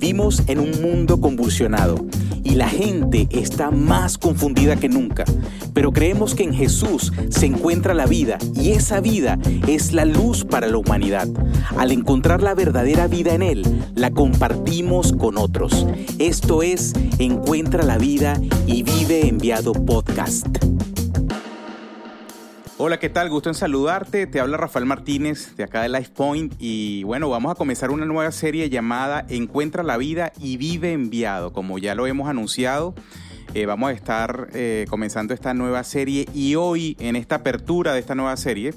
Vivimos en un mundo convulsionado y la gente está más confundida que nunca, pero creemos que en Jesús se encuentra la vida y esa vida es la luz para la humanidad. Al encontrar la verdadera vida en Él, la compartimos con otros. Esto es Encuentra la vida y vive enviado podcast. Hola, ¿qué tal? Gusto en saludarte. Te habla Rafael Martínez de acá de LifePoint y bueno, vamos a comenzar una nueva serie llamada Encuentra la vida y vive enviado, como ya lo hemos anunciado. Eh, vamos a estar eh, comenzando esta nueva serie y hoy en esta apertura de esta nueva serie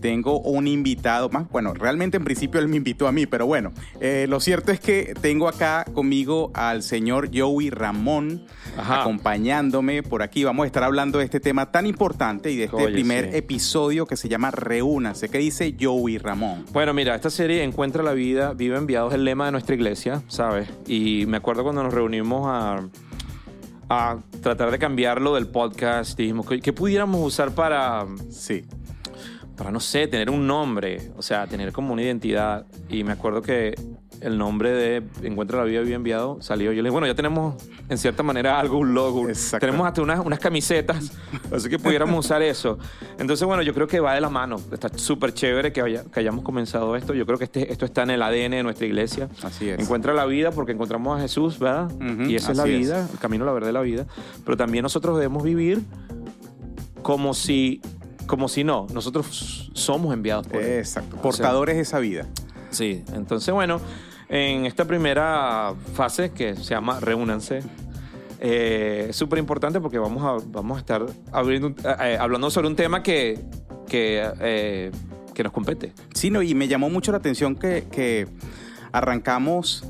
tengo un invitado más. Bueno, realmente en principio él me invitó a mí, pero bueno, eh, lo cierto es que tengo acá conmigo al señor Joey Ramón acompañándome por aquí. Vamos a estar hablando de este tema tan importante y de este primer episodio que se llama Reúnanse. ¿Qué dice Joey Ramón? Bueno, mira, esta serie Encuentra la vida, vive enviados, es el lema de nuestra iglesia, ¿sabes? Y me acuerdo cuando nos reunimos a a tratar de cambiarlo del podcast. Dijimos, ¿qué pudiéramos usar para, sí para, no sé, tener un nombre, o sea, tener como una identidad. Y me acuerdo que el nombre de Encuentra la Vida Bien Enviado salió. Yo le dije, bueno, ya tenemos en cierta manera algo, un logo. Tenemos hasta unas, unas camisetas, así que pudiéramos usar eso. Entonces, bueno, yo creo que va de la mano. Está súper chévere que, que, hayamos comenzado esto. Yo creo que este, esto está en el ADN de nuestra iglesia. Así es. Encuentra la vida porque encontramos a Jesús, ¿verdad? y esa es la vida, el camino, la verdad de la vida. Pero también nosotros debemos vivir como si como si no, nosotros somos enviados por Él. Exacto, portadores de esa vida. Sí, entonces bueno, en esta primera fase que se llama Reúnanse, eh, es súper importante porque vamos a, vamos a estar abriendo, eh, eh, hablando sobre un tema que, que, que, nos compete. Sí, no, y me llamó mucho la atención que, que arrancamos,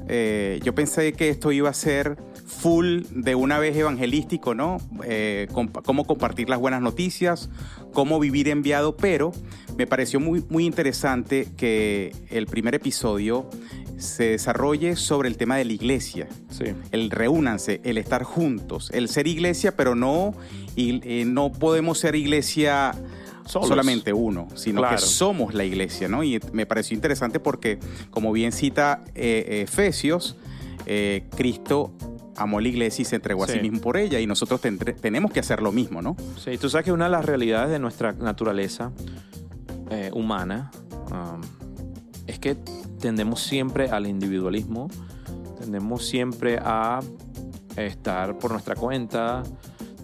yo pensé que esto iba a ser full de una vez evangelístico, ¿no? Eh, cómo compartir las buenas noticias, cómo vivir enviado, pero me pareció muy, muy interesante que el primer episodio se desarrolle sobre el tema de la iglesia. Sí. El reúnanse, el estar juntos, el ser iglesia, pero no, y, eh, no podemos ser iglesia solamente uno, sino que somos la iglesia, ¿no? Y me pareció interesante porque, como bien cita eh, Efesios, Cristo amó la iglesia y se entregó a sí mismo por ella y nosotros tenemos que hacer lo mismo, ¿no? Sí, tú sabes que una de las realidades de nuestra naturaleza eh, humana um, es que tendemos siempre al individualismo, tendemos siempre a estar por nuestra cuenta,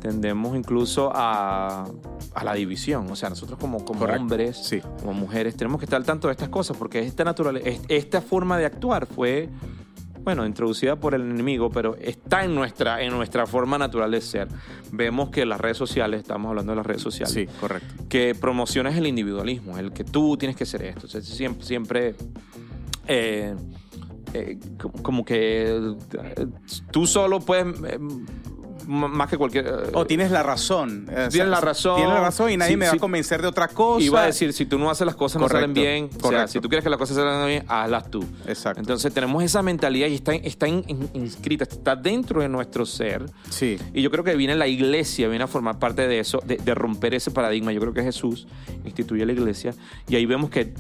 tendemos incluso a, la división. O sea, nosotros como, como hombres, como mujeres, tenemos que estar al tanto de estas cosas porque esta, naturaleza, esta forma de actuar fue bueno, introducida por el enemigo, pero está en nuestra, en nuestra forma natural de ser. Vemos que las redes sociales, estamos hablando de las redes sociales. Sí, correcto. Que promociones el individualismo, el que tú tienes que ser esto. siempre, siempre eh, eh, como que eh, tú solo puedes más que cualquier... O tienes la razón. Tienes la razón. Tienes la razón y nadie me va a convencer de otra cosa. Y va a decir, si tú no haces las cosas no salen bien, o sea, si tú quieres que las cosas salgan bien, hazlas tú. Exacto. Entonces tenemos esa mentalidad y está, está inscrita, está dentro de nuestro ser. Sí. Y yo creo que viene la iglesia, viene a formar parte de eso, de, de romper ese paradigma. Yo creo que Jesús instituye la iglesia y ahí vemos que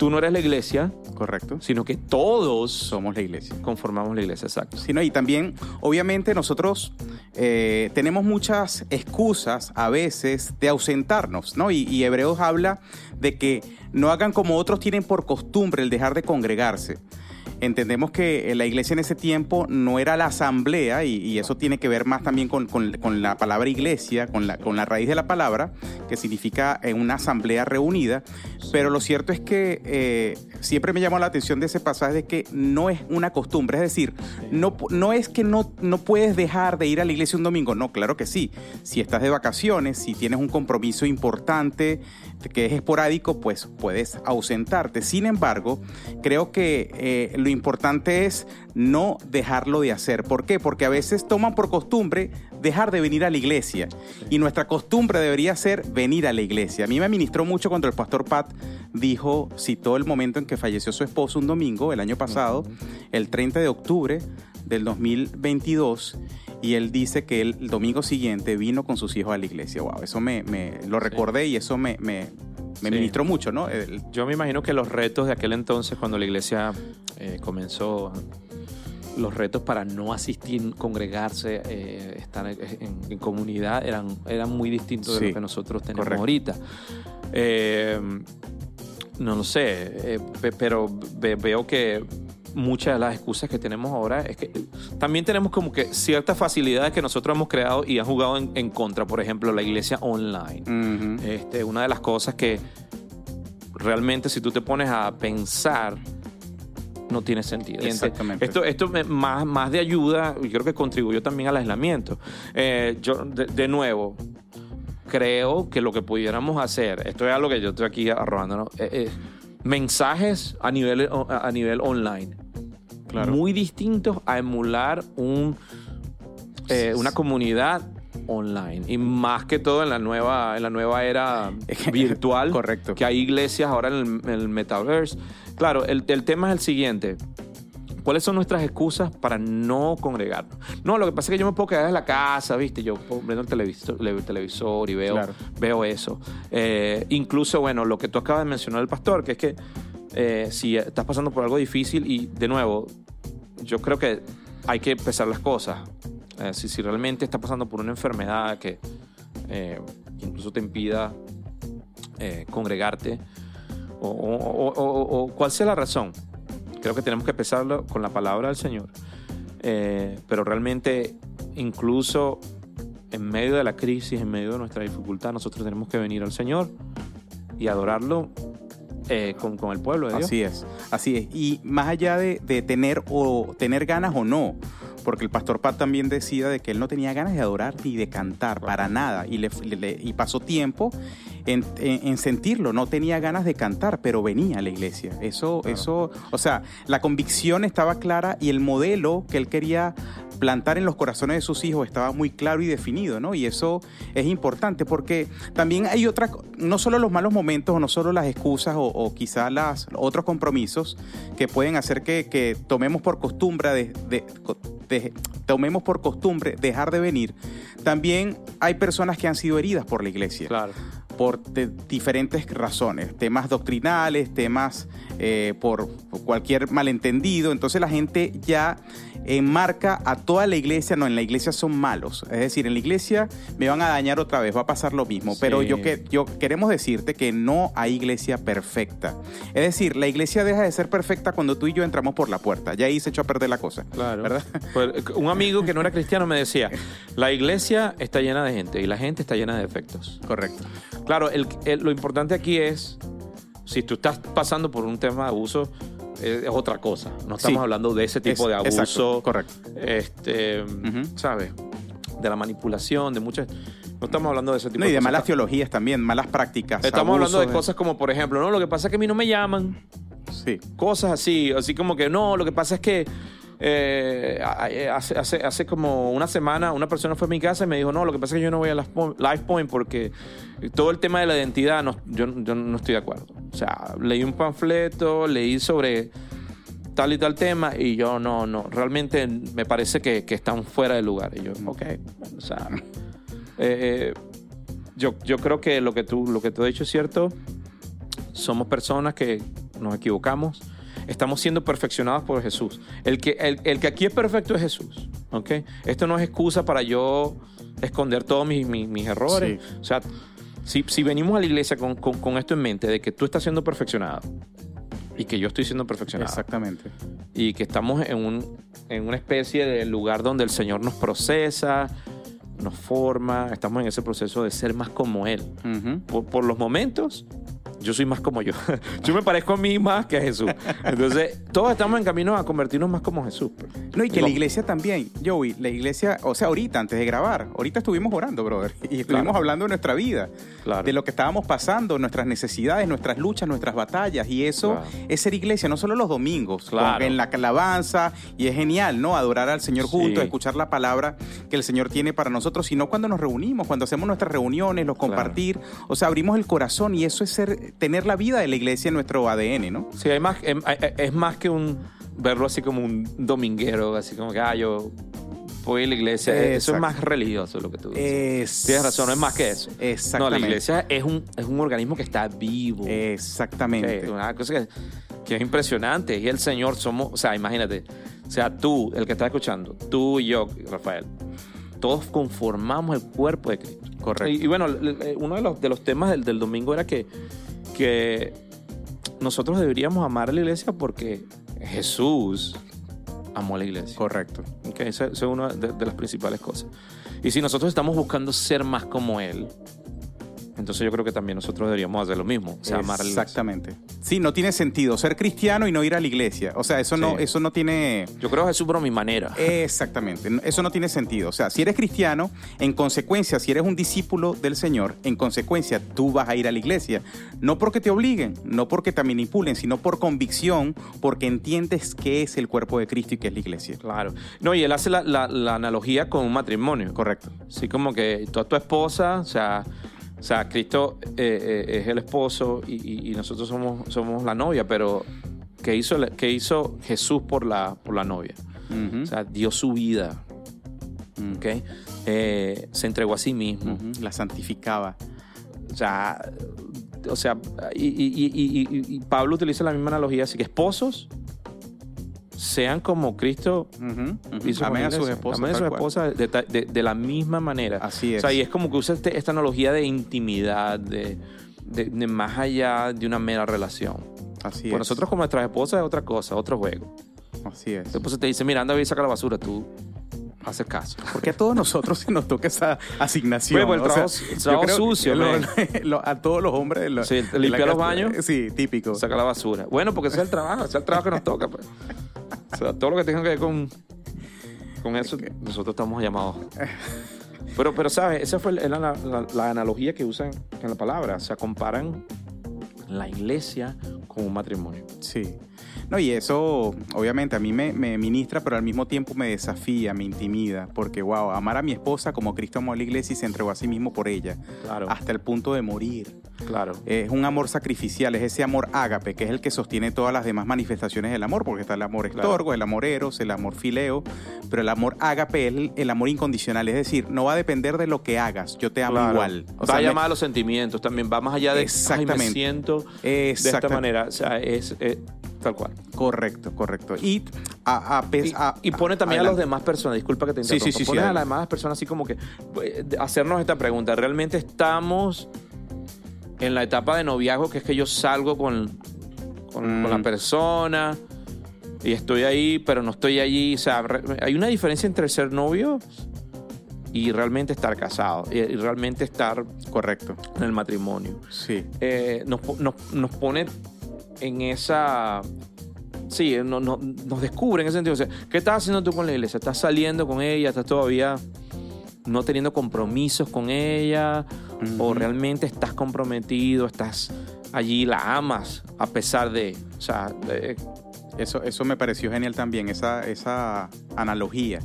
tú no eres la iglesia. Correcto. Sino que todos somos la iglesia. Conformamos la iglesia, exacto. Sino, y también, obviamente, nosotros eh, tenemos muchas excusas a veces de ausentarnos, ¿no? Y, y Hebreos habla de que no hagan como otros tienen por costumbre el dejar de congregarse entendemos que la iglesia en ese tiempo no era la asamblea, y, eso tiene que ver más también con, la palabra iglesia, con la, con la raíz de la palabra, que significa eh, una asamblea reunida, pero lo cierto es que eh, siempre me llamó la atención de ese pasaje de que no es una costumbre, es decir, no, no es que no, no puedes dejar de ir a la iglesia un domingo, no, claro que sí, si estás de vacaciones, si tienes un compromiso importante, que es esporádico, pues puedes ausentarte. Sin embargo, creo que eh, lo importante es no dejarlo de hacer. ¿Por qué? Porque a veces toman por costumbre dejar de venir a la iglesia. Y nuestra costumbre debería ser venir a la iglesia. A mí me ministró mucho cuando el pastor Pat dijo, citó el momento en que falleció su esposo un domingo, el año pasado, el 30 de octubre del 2022 y él dice que el domingo siguiente vino con sus hijos a la iglesia. Wow, eso me, lo recordé y eso me, me, ministró mucho, ¿no? Yo me imagino que los retos de aquel entonces, cuando la iglesia eh, comenzó los retos para no asistir, congregarse, eh, estar en, en comunidad eran, eran muy distintos de lo que nosotros tenemos correcto. ahorita. Eh, no lo sé, pe- pero ve- veo que muchas de las excusas que tenemos ahora es que también tenemos como que ciertas facilidades que nosotros hemos creado y han jugado en, en contra. Por ejemplo, la iglesia online. Ujú. Este, una de las cosas que realmente si tú te pones a pensar no tiene sentido. Exactamente. Esto, esto más, más de ayuda y creo que contribuyó también al aislamiento. Eh, yo, de, de nuevo, creo que lo que pudiéramos hacer, esto es algo que yo estoy aquí arrojando, ¿no? Eh, eh, mensajes a nivel, a nivel online. Claro. Muy distintos a emular un, eh, una comunidad online. Y más que todo en la nueva, en la nueva era virtual. Correcto. Que hay iglesias ahora en el, en el metaverse. Claro, el, el tema es el siguiente. ¿Cuáles son nuestras excusas para no congregarnos? No, lo que pasa es que yo me puedo quedar en la casa, ¿viste? Yo prendo el televisor, el televisor y veo, Claro. veo eso. Eh, incluso, bueno, lo que tú acabas de mencionar el pastor, que es que eh, si estás pasando por algo difícil y, de nuevo, yo creo que hay que pesar las cosas. Eh, si, si realmente estás pasando por una enfermedad que incluso te impida congregarte, o, o- o- cual sea la razón, creo que tenemos que pesarlo con la palabra del Señor. Eh, pero realmente, incluso en medio de la crisis, en medio de nuestra dificultad, nosotros tenemos que venir al Señor y adorarlo eh, con, con el pueblo de Dios. Así es, así es. Y más allá de, de tener o tener ganas o no, porque el pastor Pat también decía de que él no tenía ganas de adorar ni de cantar para nada y, le, y pasó tiempo en, en- en sentirlo, no tenía ganas de cantar, pero venía a la iglesia. Eso, Claro. eso, o sea, la convicción estaba clara y el modelo que él quería plantar en los corazones de sus hijos estaba muy claro y definido, ¿no? Y eso es importante porque también hay otra, no solo los malos momentos o no solo las excusas o, o quizás las, otros compromisos que pueden hacer que, que tomemos por costumbre de, de- de- tomemos por costumbre dejar de venir. También hay personas que han sido heridas por la iglesia Claro. Por diferentes razones, temas doctrinales, temas eh, por, por cualquier malentendido. Entonces la gente ya enmarca a toda la iglesia, no, en la iglesia son malos. Es decir, en la iglesia me van a dañar otra vez, va a pasar lo mismo. Pero yo, que, yo queremos decirte que no hay iglesia perfecta. Es decir, la iglesia deja de ser perfecta cuando tú y yo entramos por la puerta. Ya ahí se echó a perder la cosa. Claro. ¿Verdad? Pues, un amigo que no era cristiano me decía, la iglesia está llena de gente y la gente está llena de defectos. Correcto. Claro, el- el- lo importante aquí es, si tú estás pasando por un tema de abuso, es otra cosa. No estamos Sí. hablando de ese tipo Es- de abuso. exacto, correcto. Este, Ujú. ¿sabes? De la manipulación, de muchas... No estamos hablando de ese tipo No, y de cosas. malas teologías también, malas prácticas. Estamos hablando de abusos, cosas como, por ejemplo, no, lo que pasa es que a mí no me llaman. Sí. Cosas así, así como que no, lo que pasa es que eh, hace, hace, hace como una semana una persona fue a mi casa y me dijo, no, lo que pasa es que yo no voy a Life Point- Life Point porque todo el tema de la identidad no, yo, yo no estoy de acuerdo. O sea, leí un panfleto, leí sobre tal y tal tema y yo no, no, realmente me parece que, que están fuera de lugar. Y yo, ok, o sea, eh, yo, yo creo que lo que tú, lo que tú has dicho es cierto. Somos personas que nos equivocamos. Estamos siendo perfeccionados por Jesús. El que, el, el que aquí es perfecto es Jesús. ¿ok? Esto no es excusa para yo esconder todos mis, mis- mis errores. O sea, si, si venimos a la iglesia con, con- con esto en mente, de que tú estás siendo perfeccionado y que yo estoy siendo perfeccionado Exactamente. y que estamos en, un, en una especie de lugar donde el Señor nos procesa, nos forma, estamos en ese proceso de ser más como Él. Ujú. Por, por los momentos, yo soy más como yo. yo me parezco a mí más que a Jesús. Entonces, todos estamos en camino a convertirnos más como Jesús. pues. No, y que la iglesia también, Joey, la iglesia, o sea, ahorita, antes de grabar, ahorita estuvimos orando, brother, y estuvimos Claro. hablando de nuestra vida, Claro. de lo que estábamos pasando, nuestras necesidades, nuestras luchas, nuestras batallas, y eso Claro. es ser iglesia, no solo los domingos, en la alabanza, y es genial, ¿no? Adorar al Señor Sí. juntos, escuchar la palabra que el Señor tiene para nosotros, sino cuando nos reunimos, cuando hacemos nuestras reuniones, los compartir, o sea, abrimos el corazón, y eso es ser, tener la vida de la iglesia en nuestro ADN, ¿no? Sí, hay más, em- es, más que un verlo así como un dominguero, así como que, ah, yo voy a la iglesia. Eso es más religioso lo que tú dices. Es- Tienes razón, no es más que eso. No, Exactamente. la iglesia es un, es un organismo que está vivo. Exactamente. Una cosa que, que es impresionante. Y el Señor somos, o sea, imagínate, O sea, tú, el que está escuchando, tú y yo, Rafael, todos conformamos el cuerpo de Cristo. Correcto. Y, y bueno, uno de los, de los temas del, del domingo era que, que nosotros deberíamos amar a la iglesia porque Jesús amó a la iglesia. Correcto. Ok, Esa esa es una de, de las principales cosas. Y si nosotros estamos buscando ser más como Él, entonces yo creo que también nosotros deberíamos hacer lo mismo. O sea, amar. Exactamente. Sí, no tiene sentido ser cristiano y no ir a la iglesia. O sea, eso no, Sí. eso no tiene. Yo creo que Jesús por mi manera. Exactamente, eso no tiene sentido. O sea, si eres cristiano, en consecuencia, si eres un discípulo del Señor, en consecuencia, tú vas a ir a la iglesia. No porque te obliguen, no porque te manipulen, sino por convicción, porque entiendes qué es el cuerpo de Cristo y qué es la iglesia. Claro. No, y él hace la, la- la analogía con un matrimonio. Correcto. Así como que tú a tu esposa, o sea, o sea Cristo eh, eh, es el esposo y, y- y nosotros somos, somos la novia, pero ¿qué hizo, qué hizo Jesús por la, por la novia? Ujú, O sea, dio su vida, ujú, ¿ok? Eh, se entregó a sí mismo. La santificaba. O sea, o sea y- y Pablo utiliza la misma analogía, así que esposos sean como Cristo con Amén la a sus esposas. Amen a sus esposas de, ta- de- de la misma manera. Así O es. sea, y es como que usa este- esta analogía de intimidad, de, de- más allá de una mera relación. Así Por es. nosotros como nuestras esposas es otra cosa, otro juego. Así es. Esposa te dice, mira, anda y saca la basura, tú haces caso. Porque a todos nosotros se nos toca esa asignación. Bueno, el O sea, trabajo- el trabajo sucio, lo- lo- a todos los hombres. la- Sí, limpiar los baños. Sí, típico. Saca la basura. Bueno, porque ese es el trabajo, ese es el trabajo que nos toca. pues. O sea, todo lo que tenga que ver con, con eso, nosotros estamos llamados. Pero, pero ¿sabes? Esa fue la, la- la- la analogía que usan en la palabra. O sea, comparan la iglesia con un matrimonio. Sí. No, y eso obviamente a mí me, me ministra, pero al mismo tiempo me desafía, me intimida, porque wow, amar a mi esposa como Cristo amó a la iglesia y se entregó a sí mismo por ella, Claro, hasta el punto de morir. claro. Es un amor sacrificial, es ese amor ágape, que es el que sostiene todas las demás manifestaciones del amor, porque está el amor Claro. estorgo, el amor eros, el amor fileo, pero el amor ágape es el, el amor incondicional, es decir, no va a depender de lo que hagas, yo te amo Claro. igual. O va sea, a me- llamar a los sentimientos también, va más allá de "Ay, me Exactamente. siento de esta manera. O sea, es, es tal cual. Correcto, correcto. Y a, a pes- Y, a- y pone también a las demás personas, disculpa que te interrumpa, sí, sí, sí, pones a las demás personas así como que eh, hacernos esta pregunta, ¿realmente estamos en la etapa de noviazgo que es que yo salgo con, con, Mm. con la persona y estoy ahí, pero no estoy allí? O sea, hay una diferencia entre ser novio y realmente estar casado y, realmente estar Correcto, en el matrimonio. sí. Eh, nos, nos, nos pone en esa... Sí, no- no- nos descubre en ese sentido. O sea, ¿qué estás haciendo tú con la iglesia? ¿Estás saliendo con ella? ¿Estás todavía no teniendo compromisos con ella? ¿O realmente estás comprometido? ¿Estás allí? ¿La amas a pesar de...? O sea, de- Eso, eso me pareció genial también, esa, esa analogía,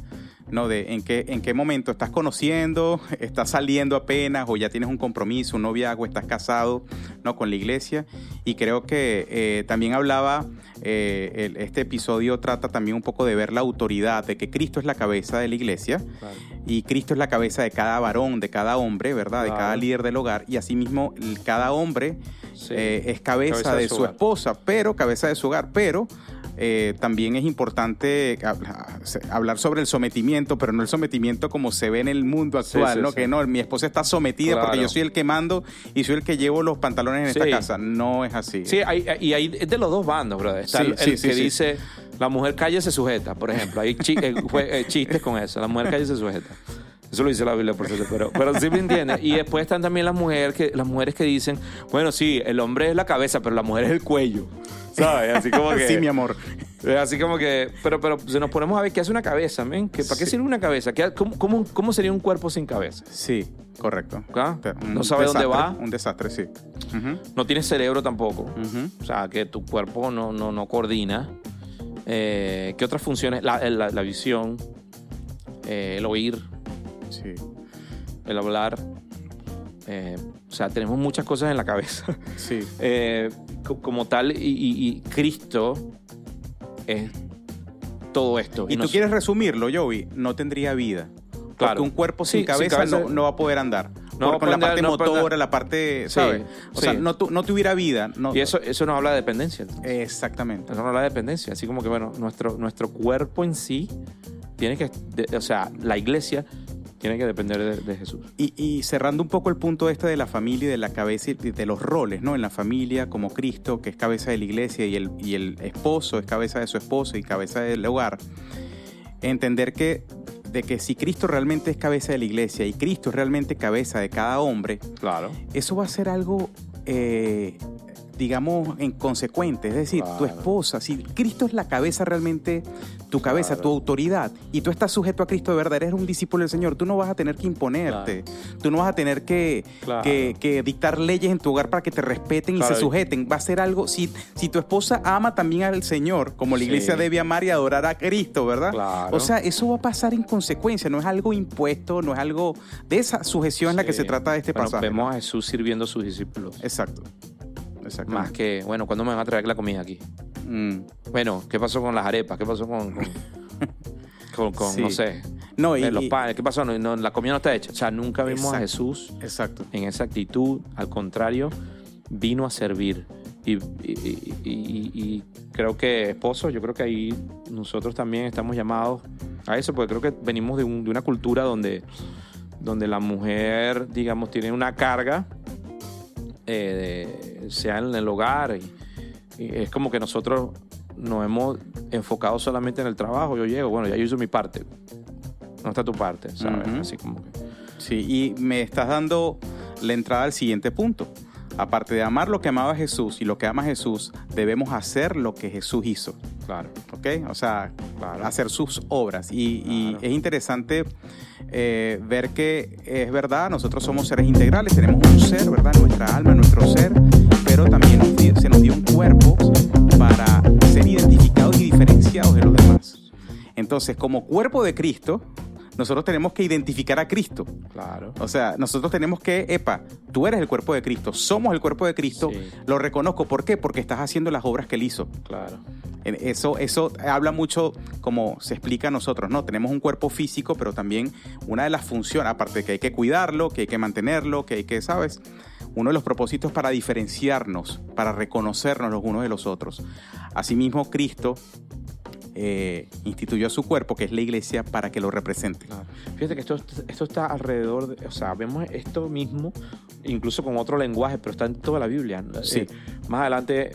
¿no? De en qué, en qué momento estás conociendo, estás saliendo apenas, o ya tienes un compromiso, un noviazgo, estás casado, ¿no? Con la iglesia. Y creo que eh, también hablaba, eh, el- este episodio trata también un poco de ver la autoridad, de que Cristo es la cabeza de la iglesia. Y Cristo es la cabeza de cada varón, de cada hombre, ¿verdad? De cada líder del hogar. Y asimismo, cada hombre Sí. eh, es cabeza, Cabeza de de, su su hogar. esposa, pero cabeza de su hogar. Pero eh, también es importante habla- hablar sobre el sometimiento, pero no el sometimiento como se ve en el mundo Sí, actual, sí, ¿no? sí. Que no, mi esposa está sometida porque Claro. yo soy el que mando y soy el que llevo los pantalones en Sí. esta casa. No es así. Sí, hay, y hay es de los dos bandos, brother. Está Sí, el, sí, el sí, que sí. dice, la mujer calle se sujeta, por ejemplo. Hay eh, eh, chistes con eso. La mujer calle se sujeta. Eso lo dice la Biblia, por cierto, pero, pero sí me entiendes. Y después están también las mujeres, que, las mujeres que dicen, bueno, sí, el hombre es la cabeza, pero la mujer es el cuello. ¿Sabes? Así como que... sí, mi amor. Eh, Así como que, pero, pero si nos ponemos a ver qué hace una cabeza, men, ¿Qué- ¿para qué sirve una cabeza? ¿Qué- cómo, cómo, cómo sería un cuerpo sin cabeza? Sí, correcto. ¿Ah? No sabe dónde va. Un desastre, sí. No tiene cerebro tampoco. O sea, que tu cuerpo no, no, no coordina. Eh, ¿Qué otras funciones? La, la- la visión, eh, el oír, Sí. el hablar. Eh, o sea, tenemos muchas cosas en la cabeza. Sí. Eh, co- como tal, y, y- y Cristo es todo esto. Y tú nos- quieres resumirlo, Joey, no tendría vida. Claro. Porque un cuerpo Sí, sin sin cabeza, cabeza- No, no va a poder andar. No con la parte no motora, la parte, Sí, ¿sabes? O sea, sí. no, tu- no tuviera vida. Y eso, eso nos habla de dependencia. entonces. Exactamente. Eso nos habla de dependencia. Así como que, bueno, nuestro, nuestro cuerpo en sí tiene que, de- o sea, la iglesia tiene que depender de, de Jesús. Y, y cerrando un poco el punto este de la familia y de la cabeza y de los roles, ¿no? En la familia, como Cristo, que es cabeza de la iglesia, y el, y el esposo es cabeza de su esposo y cabeza del hogar, entender que de que si Cristo realmente es cabeza de la iglesia y Cristo es realmente cabeza de cada hombre, Claro. eso va a ser algo, eh, digamos, inconsecuente. Es decir, tu Claro. esposa, si Cristo es la cabeza realmente, tu cabeza, Claro. tu autoridad, y tú estás sujeto a Cristo de verdad, eres un discípulo del Señor, tú no vas a tener que imponerte, tú no vas a tener que, Claro. que, que dictar leyes en tu hogar para que te respeten y se sujeten. Va a ser algo, si, si tu esposa ama también al Señor, como la Sí. iglesia debe amar y adorar a Cristo, ¿verdad? O sea, eso va a pasar en consecuencia, no es algo impuesto, no es algo de esa sujeción en la que se trata de este Bueno, pasaje. Vemos a Jesús sirviendo a sus discípulos. Exacto. Más que, bueno, ¿cuándo me van a traer la comida aquí? Mm. Bueno, ¿qué pasó con las arepas? ¿Qué pasó con, con, con- con, Sí. no sé, No, y, eh, los panes? ¿Qué pasó? No, no, la comida no está hecha. O sea, nunca vimos a Exacto. Jesús Exacto. en esa actitud. Al contrario, vino a servir. Y- y- y creo que, esposos, yo creo que ahí nosotros también estamos llamados a eso, porque creo que venimos de, un- de una cultura donde, donde la mujer, digamos, tiene una carga, eh, de- sea en el hogar, y, y es como que nosotros nos hemos enfocado solamente en el trabajo. Yo llego, bueno, ya yo hice mi parte. No está tu parte, ¿sabes? Así como que. Sí, y me estás dando la entrada al siguiente punto. Aparte de amar lo que amaba Jesús y lo que ama Jesús, debemos hacer lo que Jesús hizo. Claro. ¿Ok? O sea, Claro. hacer sus obras. Y, es interesante eh, ver que es verdad, nosotros somos seres integrales, tenemos un ser, ¿verdad? Nuestra alma, nuestro ser, pero también se nos dio un cuerpo para ser identificados y diferenciados de los demás. Entonces, como cuerpo de Cristo, nosotros tenemos que identificar a Cristo. Claro. O sea, nosotros tenemos que, epa, tú eres el cuerpo de Cristo, somos el cuerpo de Cristo, Sí. lo reconozco. ¿Por qué? Porque estás haciendo las obras que Él hizo. Claro. Eso, eso habla mucho, como se explica a nosotros, ¿no? Tenemos un cuerpo físico, pero también una de las funciones, aparte de que hay que cuidarlo, que hay que mantenerlo, que hay que, ¿sabes? Uno de los propósitos para diferenciarnos, para reconocernos los unos de los otros. Asimismo, Cristo eh, instituyó a su cuerpo, que es la iglesia, para que lo represente. Claro. Fíjate que esto, esto está alrededor, de, o sea, vemos esto mismo, incluso con otro lenguaje, pero está en toda la Biblia. Sí. Eh, más adelante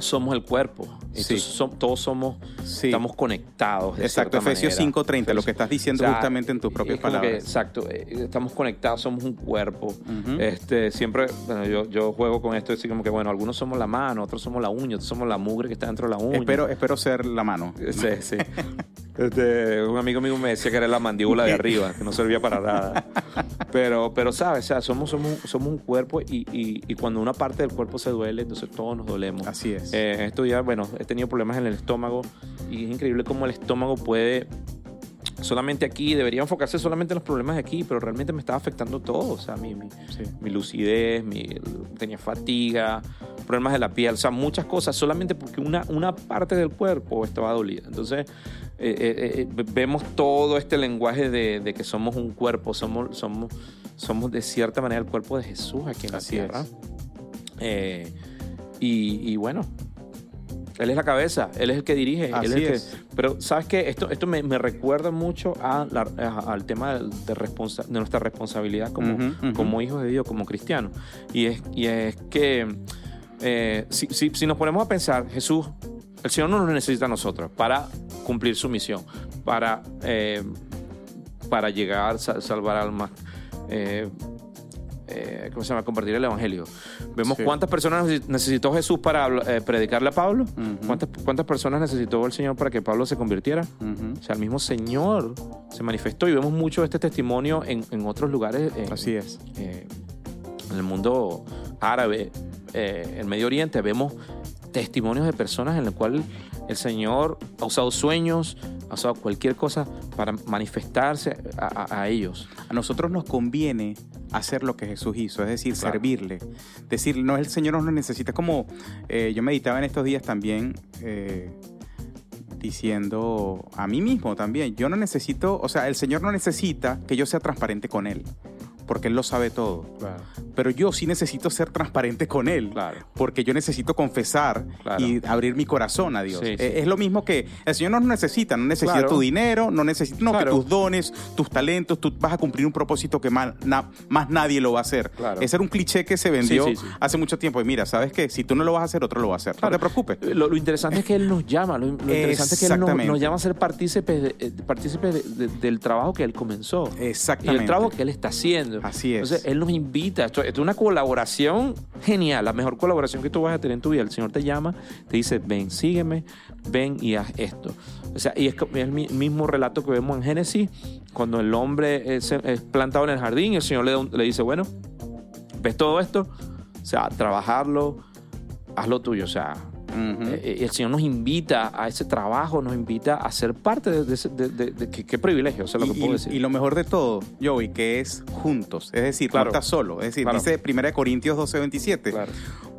somos el cuerpo. Entonces, Sí. som- todos somos, Sí. estamos conectados. de Exacto, Efesios manera. 5.30, lo que estás diciendo O sea, justamente en tus propias que, palabras. exacto, eh, estamos conectados, somos un cuerpo. Este, siempre, bueno, yo, yo juego con esto, así como que, bueno, algunos somos la mano, otros somos la uña, otros somos la mugre que está dentro de la uña. Espero, espero ser la mano. Sí, sí. Este, un amigo mío me decía que era la mandíbula de arriba, que no servía para nada. Pero, pero ¿sabes? O sea, somos, somos, somos un cuerpo y, y- y cuando una parte del cuerpo se duele, entonces todos nos dolemos. Así es. Eh, estos días, bueno, tenido problemas en el estómago y es increíble cómo el estómago puede solamente aquí, debería enfocarse solamente en los problemas de aquí, pero realmente me estaba afectando todo, o sea, mi, mi, Sí. mi lucidez, mi, tenía fatiga, problemas de la piel, o sea, muchas cosas, solamente porque una, una parte del cuerpo estaba dolida. Entonces, eh, eh, eh, vemos todo este lenguaje de, de que somos un cuerpo, somos, somos, somos de cierta manera el cuerpo de Jesús aquí en Así la tierra. Eh, y, y bueno, él es la cabeza, él es el que dirige. Así él el que- es. pero, ¿sabes qué? Esto, esto me, me recuerda mucho a la- a- al tema de, de responsa- de nuestra responsabilidad como, hijos de Dios, como cristianos. Y es, y es que eh, si, si- si nos ponemos a pensar, Jesús, el Señor no nos necesita a nosotros para cumplir su misión, para, eh, para llegar, a salvar almas. eh, eh, ¿cómo se llama? Compartir el Evangelio. Vemos Sí. cuántas personas necesi- necesitó Jesús para eh, predicarle a Pablo, cuántas, cuántas personas necesitó el Señor para que Pablo se convirtiera. O sea, el mismo Señor se manifestó y vemos mucho este testimonio en, en otros lugares. en- Así es. eh, en el mundo árabe, eh, en Medio Oriente, vemos testimonios de personas en las cuales el Señor ha usado sueños, ha usado cualquier cosa para manifestarse a, a- a ellos. A nosotros nos conviene hacer lo que Jesús hizo, es decir, Claro. servirle. Decir, no, el Señor no nos necesita. Es como eh, yo meditaba en estos días también eh, diciendo a mí mismo también, yo no necesito, o sea, el Señor no necesita que yo sea transparente con Él. Porque Él lo sabe todo. Claro. Pero yo sí necesito ser transparente con Él, Claro. porque yo necesito confesar Claro. y abrir mi corazón a Dios. Sí, sí. Eh, Es lo mismo que el Señor no nos necesita, no necesita tu dinero, no necesita no, que tus dones, tus talentos, tú vas a cumplir un propósito que más, na- más nadie lo va a hacer. Ese era un cliché que se vendió Sí, hace mucho tiempo. Y mira, ¿sabes qué? Si tú no lo vas a hacer, otro lo va a hacer. No te preocupes. Lo, lo interesante es que él nos llama, lo, lo interesante es que él nos, llama a ser partícipes, de- eh, partícipes de- de- del trabajo que él comenzó. Y Exactamente. el trabajo que él está haciendo. Así es. Entonces, él nos invita. Esto, es una colaboración genial, la mejor colaboración que tú vas a tener en tu vida. El Señor te llama, te dice, ven, sígueme, ven y haz esto. O sea, y es, el mi- mismo relato que vemos en Génesis, cuando el hombre es, es plantado en el jardín, el Señor le, le dice, bueno, ¿ves todo esto? O sea, trabajarlo, haz lo tuyo. O sea, Ujú. eh, el Señor nos invita a ese trabajo, nos invita a ser parte de, de qué, qué privilegio, eso es lo que y, puedo decir. y lo mejor de todo, Joey, que es juntos. Es decir, Claro. no estás solo. Es decir, Claro. dice 1 Corintios 12, 27. Claro.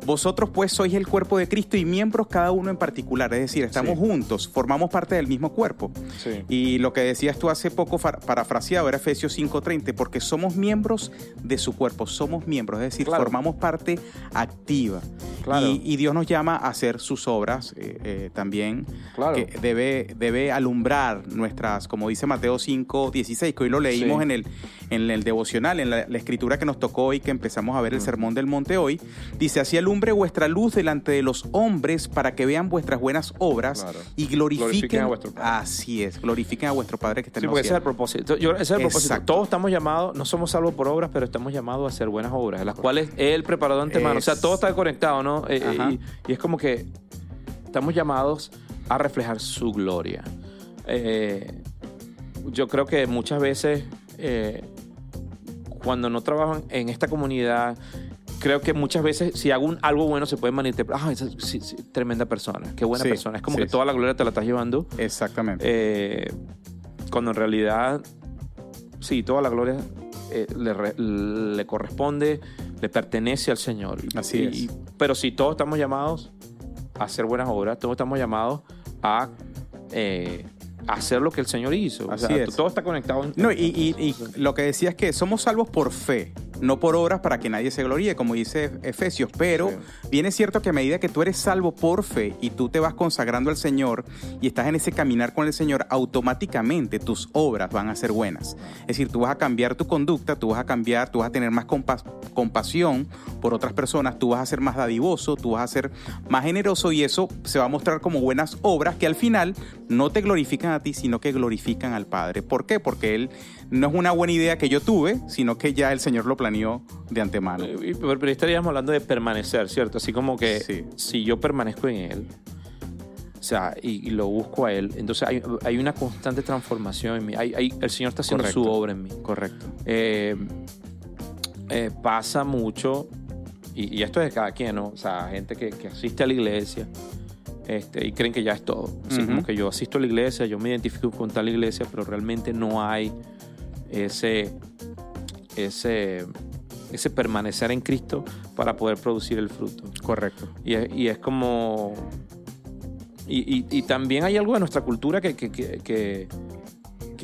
Vosotros pues sois el cuerpo de Cristo y miembros cada uno en particular. Es decir, estamos Sí. juntos, formamos parte del mismo cuerpo. Sí. Y lo que decías tú hace poco parafraseado era Efesios 5:30, porque somos miembros de su cuerpo, somos miembros, es decir, Claro. formamos parte activa. Claro. Y, y Dios nos llama a hacer sus obras eh, eh, también, Claro. que debe, debe alumbrar nuestras, como dice Mateo 5:16, que hoy lo leímos Sí. en, el, en el devocional, en la, la escritura que nos tocó hoy, que empezamos a ver el Mm. Sermón del Monte hoy, dice, así alumbre vuestra luz delante de los hombres para que vean vuestras buenas obras Claro. y glorifiquen, Glorifiquen a vuestro Padre. Así es, glorifiquen a vuestro Padre que está Sí, en porque ese es el propósito. Yo- ese es el propósito. Todos estamos llamados, no somos salvos por obras, pero estamos llamados a hacer buenas obras, las cuales Él preparó de antemano. O sea, todo está conectado, ¿no? Eh, Ajá. y, y es como que estamos llamados a reflejar su gloria. Eh, yo creo que muchas veces, eh, cuando no trabajan en esta comunidad, creo que muchas veces si hago un- algo bueno se puede malinterpretar. Ah, esa sí, sí, tremenda persona, qué buena Sí, persona. Es como que toda la gloria te la estás llevando. Exactamente. Eh, cuando en realidad, sí, toda la gloria eh, le, re- le corresponde, le pertenece al Señor. Así Y- es. Pero sí, todos estamos llamados a hacer buenas obras, todos estamos llamados a eh, hacer lo que el Señor hizo. O Así sea, es. Todo está conectado. en- No, y, y- y lo que decía es que somos salvos por fe, no por obras para que nadie se gloríe, como dice Efesios. Pero Sí. bien es cierto que a medida que tú eres salvo por fe y tú te vas consagrando al Señor y estás en ese caminar con el Señor, automáticamente tus obras van a ser buenas. Es decir, tú vas a cambiar tu conducta, tú vas a cambiar, tú vas a tener más compas- compasión por otras personas, tú vas a ser más dadivoso, tú vas a ser más generoso y eso se va a mostrar como buenas obras que al final no te glorifican a ti, sino que glorifican al Padre. ¿Por qué? Porque Él no es una buena idea que yo tuve, sino que ya el Señor lo planeó de antemano. Eh, Pero, estaríamos hablando de permanecer, ¿cierto? Así como que Sí. si yo permanezco en Él, o sea, y, y lo busco a Él, entonces hay, hay una constante transformación en mí. Hay- hay- el Señor está haciendo Correcto. su obra en mí. Correcto. Eh, eh, pasa mucho, y, y esto es de cada quien, ¿no? O sea, gente que, que asiste a la iglesia este, y creen que ya es todo. Así como que yo asisto a la iglesia, yo me identifico con tal iglesia, pero realmente no hay ese, ese, ese permanecer en Cristo para poder producir el fruto. Correcto. Y es, y es como... Y, y- y también hay algo de nuestra cultura que, que, que,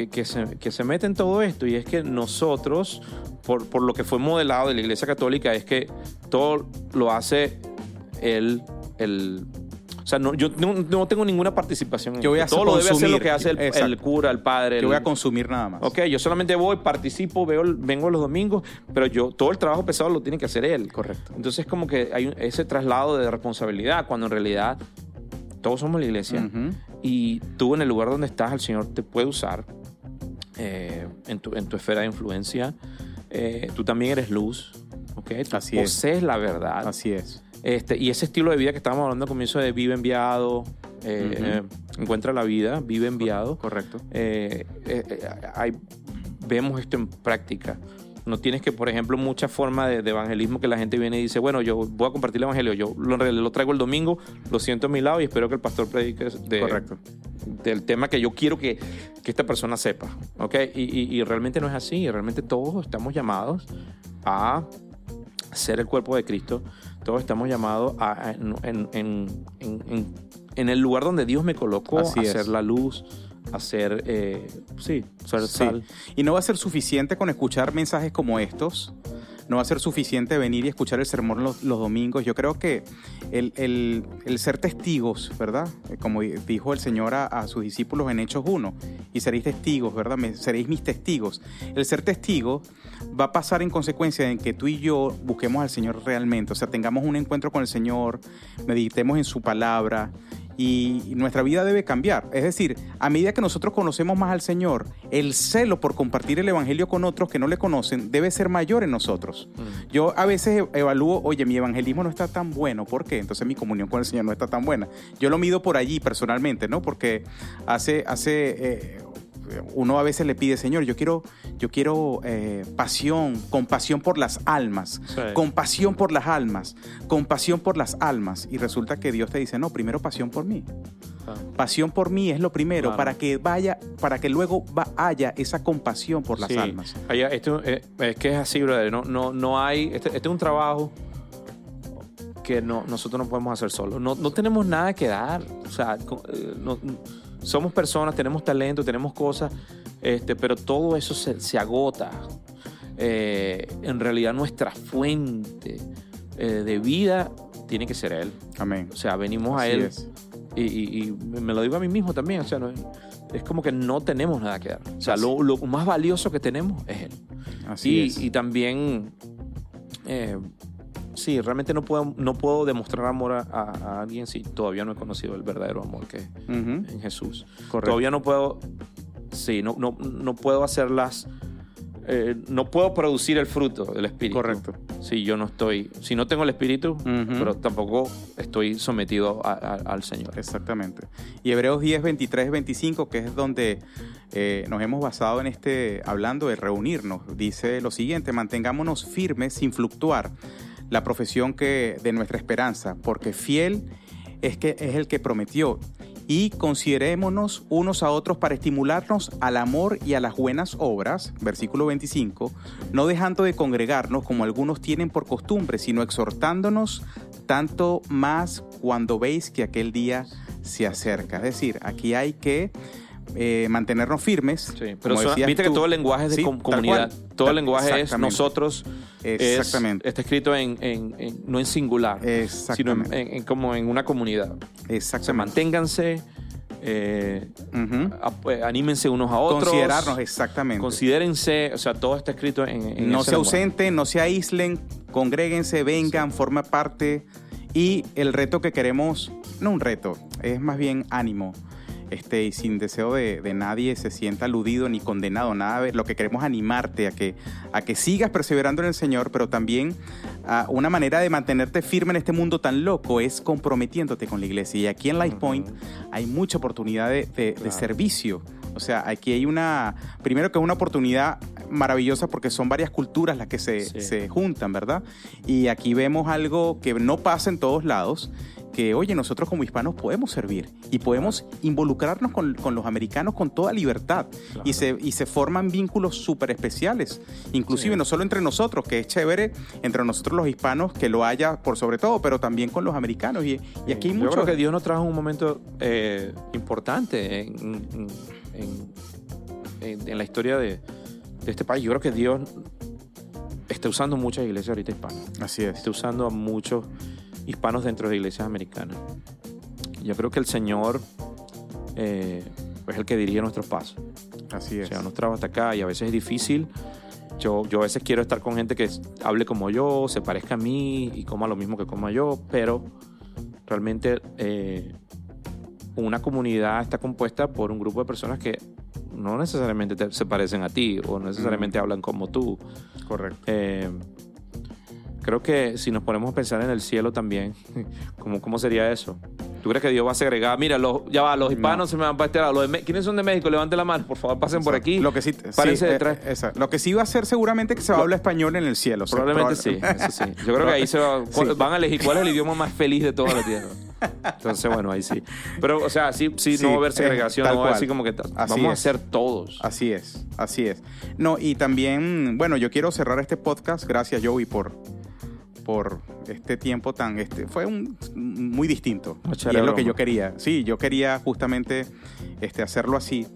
que, se, que se mete en todo esto y es que nosotros, por, por lo que fue modelado de la Iglesia Católica, es que todo lo hace el... el sea, no, yo no, no tengo ninguna participación en Yo voy a Todo lo debe hacer lo consumir. que hace el, cura, el padre. Yo voy a consumir nada más. Ok, yo solamente voy, participo, veo, vengo los domingos, pero yo todo el trabajo pesado lo tiene que hacer él. Correcto. Entonces como que hay ese traslado de responsabilidad cuando en realidad todos somos la iglesia y tú en el lugar donde estás el Señor te puede usar eh, en, tu, en tu esfera de influencia. Eh, tú también eres luz, ¿ok? Tú Así es. posees la verdad. Así es. Este, y ese estilo de vida que estábamos hablando al comienzo de vive enviado, eh, encuentra la vida, vive enviado. Correcto. Eh, eh, eh, hay- vemos esto en práctica. No tienes que, por ejemplo, mucha forma de, de evangelismo que la gente viene y dice, bueno, yo voy a compartir el evangelio, yo lo, lo traigo el domingo, lo siento a mi lado y espero que el pastor predique de, Correcto. del tema que yo quiero que, que esta persona sepa. ¿ok? Y, y- y realmente no es así, realmente todos estamos llamados a ser el cuerpo de Cristo, todos estamos llamados a, en, en- en- en- el lugar donde Dios me colocó, Así a es. ser la luz, hacer, eh, sí, ser Sí. sal. Y no va a ser suficiente con escuchar mensajes como estos. No va a ser suficiente venir y escuchar el sermón los, domingos. Yo creo que el, el- ser testigos, ¿verdad? Eh, Como dijo el Señor a, a sus discípulos en Hechos 1, y seréis testigos, ¿verdad? Me- seréis mis testigos. El ser testigo va a pasar en consecuencia en que tú y yo busquemos al Señor realmente. O sea, tengamos un encuentro con el Señor, meditemos en su palabra y nuestra vida debe cambiar. Es decir, a medida que nosotros conocemos más al Señor, el celo por compartir el Evangelio con otros que no le conocen debe ser mayor en nosotros. Mm. Yo a veces e- evalúo, oye, mi evangelismo no está tan bueno, ¿por qué? Entonces mi comunión con el Señor no está tan buena. Yo lo mido por allí personalmente, ¿no? Porque hace, hace eh, uno a veces le pide, Señor, yo quiero, yo quiero eh, pasión, compasión por las almas, Sí. compasión por las almas, compasión por las almas. Y resulta que Dios te dice, no, primero pasión por mí. Ah. Pasión por mí es lo primero, Claro. para que vaya, para que luego va- haya esa compasión por las Sí. almas. Allá, esto, eh, es que es así, brother. No, no, no hay. Este, este es un trabajo que no, nosotros no podemos hacer solos. No, no tenemos nada que dar. O sea, eh, no- no- somos personas, tenemos talento, tenemos cosas, este, pero todo eso se, se agota. Eh, en realidad, nuestra fuente eh, de vida tiene que ser Él. Amén. O sea, venimos a Él. es. Y, y- y me lo digo a mí mismo también, o sea, no- es como que no tenemos nada que dar. O sea, lo más valioso que tenemos es Él. Así Y, es. y también, eh, sí, realmente no puedo, no puedo demostrar amor a, alguien si todavía no he conocido el verdadero amor que es en Jesús. Correcto. Todavía no puedo, sí, no, no, no puedo hacerlas, eh, no puedo producir el fruto del Espíritu. Correcto. Si yo no estoy, si no tengo el Espíritu, pero tampoco estoy sometido a- a- al Señor. Exactamente. Y Hebreos 10, 23, 25, que es donde eh, nos hemos basado en este, hablando de reunirnos, dice lo siguiente, mantengámonos firmes sin fluctuar la profesión que, de nuestra esperanza, porque fiel es, que, es el que prometió. Y considerémonos unos a otros para estimularnos al amor y a las buenas obras, versículo 25, no dejando de congregarnos como algunos tienen por costumbre, sino exhortándonos tanto más cuando veis que aquel día se acerca. Es decir, aquí hay que eh, mantenernos firmes. Sí, pero como decías viste que todo el lenguaje es de Sí, comunidad. Todo el lenguaje es exactamente. nosotros. es- Exactamente. está escrito en, en- en- no en singular, sino en, Exactamente. como en una comunidad. O sea, Exactamente. manténganse, eh, eh, anímense unos a otros. Considerarnos, exactamente. Considérense, o sea, todo está escrito en, en no se ausenten, no se aíslen, congréguense, vengan, forma parte. Y el reto que queremos, no un reto, es más bien ánimo. Este, y sin deseo de, de nadie se sienta aludido ni condenado, nada. Lo que queremos es animarte a que, a que sigas perseverando en el Señor, pero también ah, una manera de mantenerte firme en este mundo tan loco es comprometiéndote con la iglesia. Y aquí en Life Point hay mucha oportunidad de, de- de servicio. O sea, aquí hay una, primero que es una oportunidad maravillosa porque son varias culturas las que se, Sí. se juntan, ¿verdad? Y aquí vemos algo que no pasa en todos lados, que oye, nosotros como hispanos podemos servir y podemos involucrarnos con, con los americanos con toda libertad Claro. y, se, y se forman vínculos súper especiales, inclusive Sí. no solo entre nosotros, que es chévere, entre nosotros los hispanos, que lo haya por sobre todo, pero también con los americanos. Y, y aquí hay Yo mucho... creo que Dios nos trajo un momento eh, importante en, en- en- en- en la historia de, de este país. Yo creo que Dios está usando muchas iglesias ahorita hispanas. Así es. Está usando a muchos hispanos dentro de iglesias americanas. Yo creo que el Señor eh, es el que dirige nuestros pasos. Así O es. sea, nos trajo hasta acá y a veces es difícil. Yo, yo a veces quiero estar con gente que hable como yo, se parezca a mí y coma lo mismo que coma yo, pero realmente eh, una comunidad está compuesta por un grupo de personas que no necesariamente te- se parecen a ti o no necesariamente hablan como tú. Correcto. Eh, creo que si nos ponemos a pensar en el cielo también, ¿cómo, cómo sería eso? ¿Tú crees que Dios va a segregar? Mira, los, ya va, los hispanos No. se me van para este lado. Los de Me- ¿Quiénes son de México? Levanten la mano, por favor, pasen por aquí. Lo que sí, sí, detrás. eh. Lo que sí va a ser seguramente que se va a hablar español en el cielo. o sea, Probablemente sí, probable- eso sí. Yo creo que ahí se va, Sí. van a elegir cuál es el idioma más feliz de toda la tierra. Entonces, bueno, ahí sí. Pero, o sea, sí, sí, Sí, no va a haber eh, segregación, tal no va a haber así como que Así vamos a ser todos. Así es, así es. No, y también, bueno, yo quiero cerrar este podcast. Gracias, Joey, por, por este tiempo tan. Este, fue un, muy distinto. Mucha y es lo que yo quería. Sí, yo quería justamente este, hacerlo así.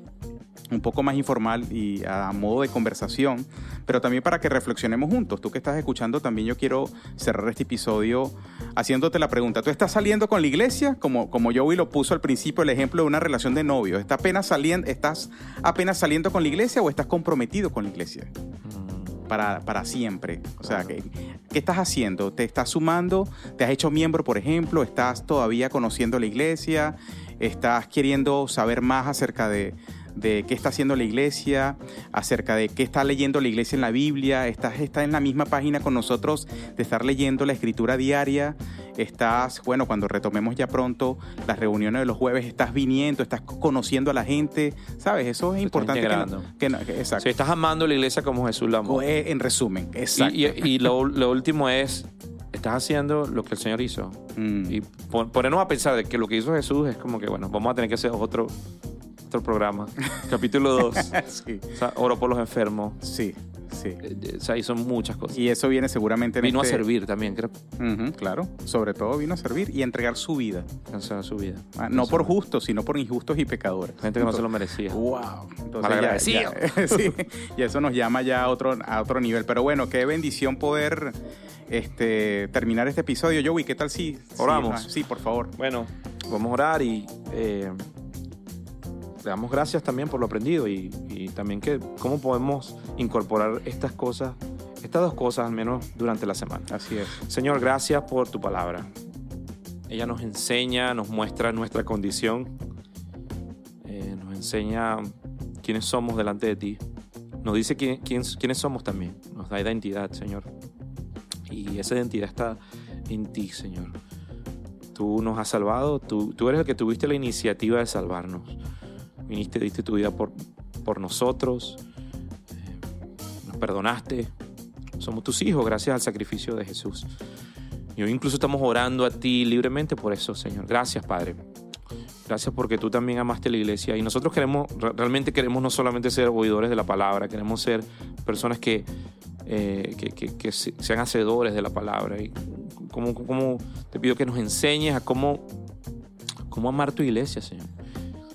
un poco más informal y a modo de conversación, pero también para que reflexionemos juntos. Tú que estás escuchando, también yo quiero cerrar este episodio haciéndote la pregunta. ¿Tú estás saliendo con la iglesia? Como, como Joey lo puso al principio, el ejemplo de una relación de novio. ¿Estás apenas saliendo, ¿Estás apenas saliendo con la iglesia o estás comprometido con la iglesia? Mm, Para, para siempre. O sea, Claro. ¿qué, ¿qué estás haciendo? ¿Te estás sumando? ¿Te has hecho miembro, por ejemplo? ¿Estás todavía conociendo la iglesia? ¿Estás queriendo saber más acerca de, de qué está haciendo la iglesia? ¿Acerca de qué está leyendo la iglesia en la Biblia? ¿Estás, estás en la misma página con nosotros de estar leyendo la escritura diaria? ¿Estás, bueno, cuando retomemos ya pronto las reuniones de los jueves, estás viniendo, estás conociendo a la gente? ¿Sabes? Eso es importante. que no- integrando. que no- que- exacto. Si estás amando la iglesia como Jesús la amó. Eh, En resumen, exacto. Y, y- y lo, lo último es, estás haciendo lo que el Señor hizo. Mm. Y pon- ponernos a pensar de que lo que hizo Jesús es como que, bueno, vamos a tener que hacer otro, otro programa. Capítulo 2. sí, O sea, oro por los enfermos. sí, sí. Eh, O sea, hizo muchas cosas. Y eso viene seguramente en Vino a este- servir también, creo. Claro, sobre todo vino a servir y a entregar su vida. En su vida. Ah, No por justos, sino por injustos y pecadores. Gente que no se lo merecía. Wow. Entonces ya- ya- sí, y eso nos llama ya a otro, a otro nivel. Pero bueno, qué bendición poder este, terminar este episodio. Joey, ¿qué tal si... Oramos. Sí, por favor. Bueno, vamos a orar y eh, le damos gracias también por lo aprendido y, y también que cómo podemos incorporar estas cosas, estas dos cosas al menos durante la semana. Así es. Señor, gracias por tu palabra. Ella nos enseña, nos muestra nuestra condición, eh, nos enseña quiénes somos delante de ti. Nos dice quién- quién- quiénes somos también. Nos da identidad, Señor. Y esa identidad está en ti, Señor. Tú nos has salvado, tú, tú eres el que tuviste la iniciativa de salvarnos. Viniste, diste tu vida por, por nosotros, eh, nos perdonaste. Somos tus hijos gracias al sacrificio de Jesús. Y hoy incluso estamos orando a ti libremente por eso, Señor. Gracias, Padre. Gracias porque tú también amaste la iglesia. Y nosotros queremos, re- realmente queremos no solamente ser oidores de la palabra, queremos ser personas que, eh, que, que- que se- sean hacedores de la palabra. Y como, como te pido que nos enseñes a cómo, cómo amar tu iglesia, Señor.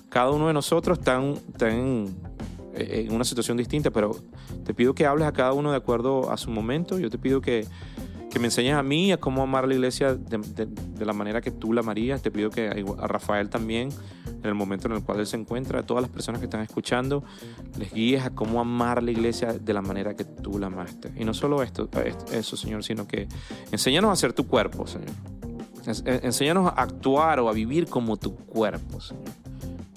Cada uno de nosotros está eh, en una situación distinta, pero te pido que hables a cada uno de acuerdo a su momento. Yo te pido que, que me enseñes a mí a cómo amar la iglesia de, la manera que tú la amarías. Te pido que a, Rafael también, en el momento en el cual él se encuentra, a todas las personas que están escuchando, les guíes a cómo amar la iglesia de la manera que tú la amaste. Y no solo esto, es- eso, Señor, sino que enséñanos a ser tu cuerpo, Señor. Eh, Enséñanos a actuar o a vivir como tu cuerpo, Señor.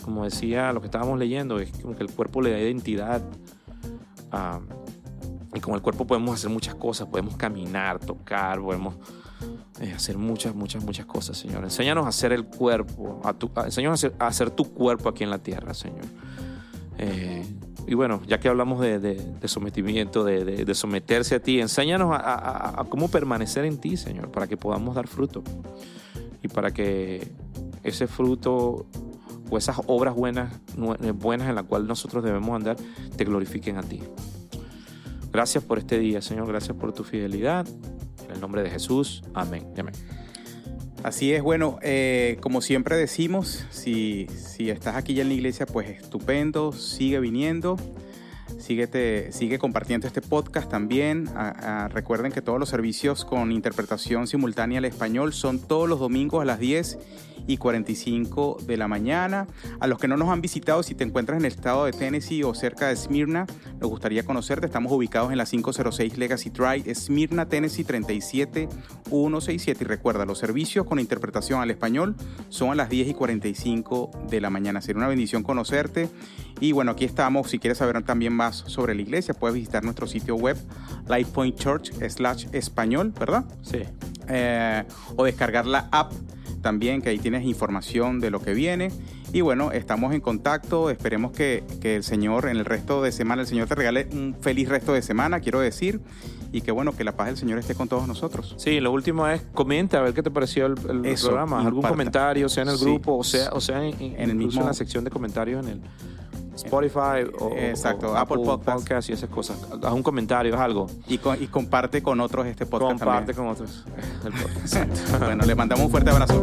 Como decía lo que estábamos leyendo, es como que el cuerpo le da identidad. y con el cuerpo podemos hacer muchas cosas, podemos caminar, tocar, podemos eh, hacer muchas, muchas, muchas cosas, Señor. Enséñanos a hacer el cuerpo, a a- enséñanos a hacer, tu cuerpo aquí en la tierra, Señor. Eh, y bueno, ya que hablamos de, sometimiento, de, de- someterse a ti, enséñanos a cómo permanecer en ti, Señor, para que podamos dar fruto. Y para que ese fruto esas obras buenas, nue- buenas en las cuales nosotros debemos andar, te glorifiquen a ti. Gracias por este día, Señor. Gracias por tu fidelidad. En el nombre de Jesús. Amén. Amén. Así es, bueno, eh, como siempre decimos, si, si estás aquí ya en la iglesia, pues estupendo, sigue viniendo, síguete, sigue compartiendo este podcast también. Recuerden que todos los servicios con interpretación simultánea al español son todos los domingos a las 10 y 45 de la mañana. A los que no nos han visitado, si te encuentras en el estado de Tennessee o cerca de Smyrna, nos gustaría conocerte. Estamos ubicados en la 506 Legacy Drive, Smyrna, Tennessee 37167. Y recuerda, los servicios con interpretación al español son a las 10 y 45 de la mañana. Será una bendición conocerte. Y bueno, aquí estamos. Si quieres saber también más sobre la iglesia, puedes visitar nuestro sitio web, Lightpoint Church slash español, ¿verdad? Sí. eh, o descargar la app también, que ahí tienes información de lo que viene. Y bueno, estamos en contacto. Esperemos que, que el Señor en el resto de semana, el Señor te regale un feliz resto de semana, quiero decir. Y que bueno, que la paz del Señor esté con todos nosotros. Sí, lo último es comenta a ver qué te pareció el, el Eso, programa. Algún imparta. comentario, sea en el Sí. grupo, o sea, o sea en, En el mismo- en la sección de comentarios en el Spotify o, Exacto, o Apple Apple Podcast. Podcast y esas cosas. Haz un comentario, haz algo. Y, con- y comparte con otros este podcast Comparte también. con otros el podcast. bueno, le mandamos un fuerte abrazo.